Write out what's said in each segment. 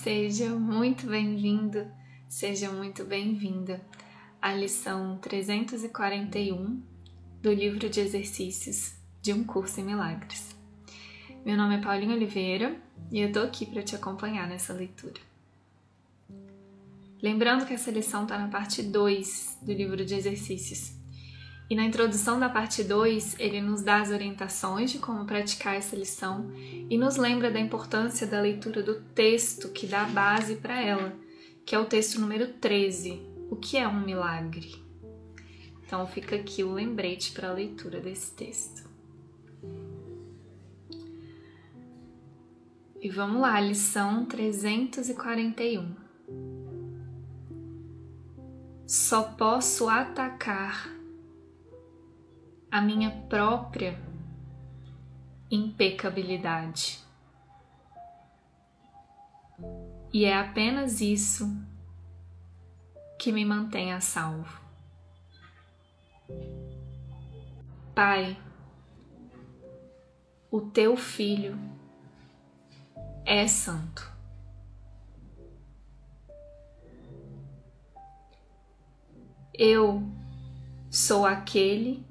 Seja muito bem-vindo, seja muito bem-vinda à lição 341 do livro de exercícios de um curso em milagres. Meu nome é Paulinha Oliveira e eu tô aqui para te acompanhar nessa leitura. Lembrando que essa lição está na parte 2 do livro de exercícios. E na introdução da parte 2, ele nos dá as orientações de como praticar essa lição e nos lembra da importância da leitura do texto que dá base para ela, que é o texto número 13, O que é um milagre? Então fica aqui o lembrete para a leitura desse texto. E vamos lá, lição 341. Só posso atacar a minha própria impecabilidade. E é apenas isso que me mantém a salvo. Pai, o teu filho é santo. Eu sou aquele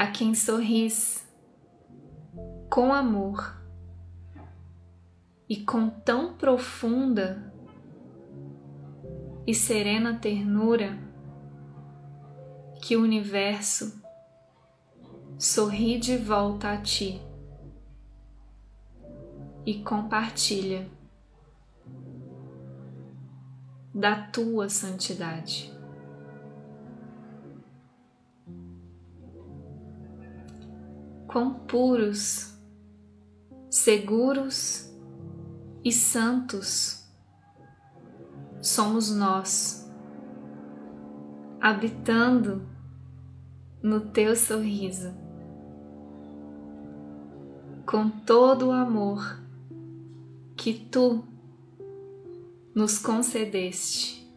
a quem sorris com amor e com tão profunda e serena ternura que o universo sorri de volta a ti e compartilha da tua santidade. Quão puros, seguros e santos somos nós, habitando no teu sorriso, com todo o amor que tu nos concedeste,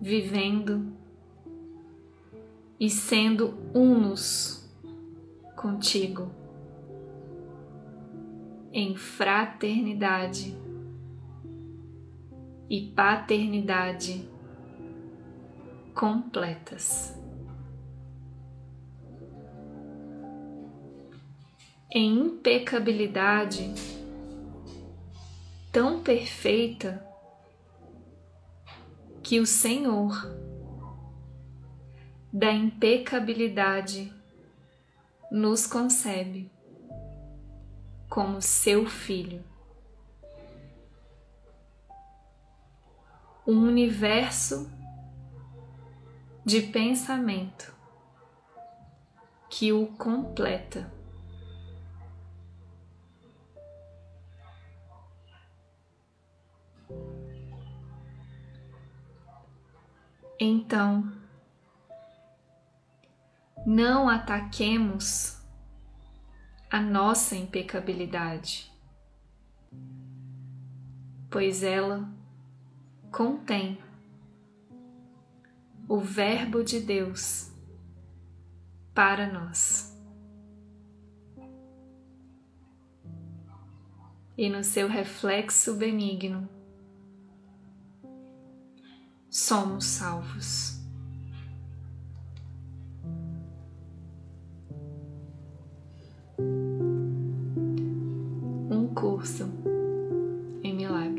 vivendo e sendo unos contigo em fraternidade e paternidade completas. Em impecabilidade tão perfeita que o Senhor da impecabilidade nos concebe como seu filho. Um universo de pensamento que o completa. Então, não ataquemos a nossa impecabilidade, pois ela contém o Verbo de Deus para nós. E no seu reflexo benigno, somos salvos. curso em milagres.